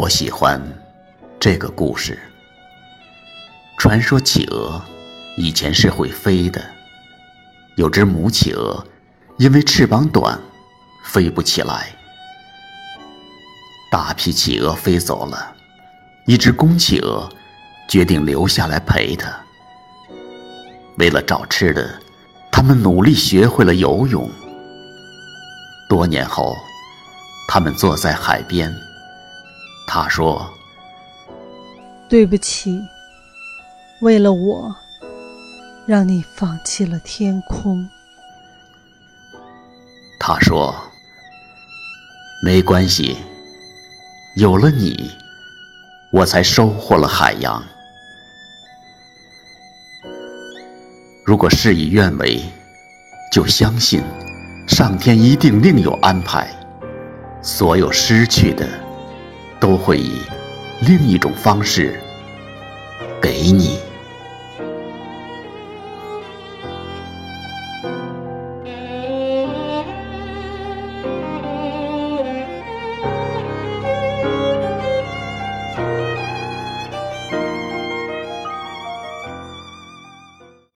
我喜欢这个故事。传说企鹅以前是会飞的，有只母企鹅因为翅膀短，飞不起来。大批企鹅飞走了，一只公企鹅决定留下来陪它。为了找吃的，它们努力学会了游泳。多年后，他们坐在海边。他说：“对不起，为了我，让你放弃了天空。”他说：“没关系，有了你，我才收获了海洋。如果事与愿违，就相信上天一定另有安排。所有失去的。”都会以另一种方式给你。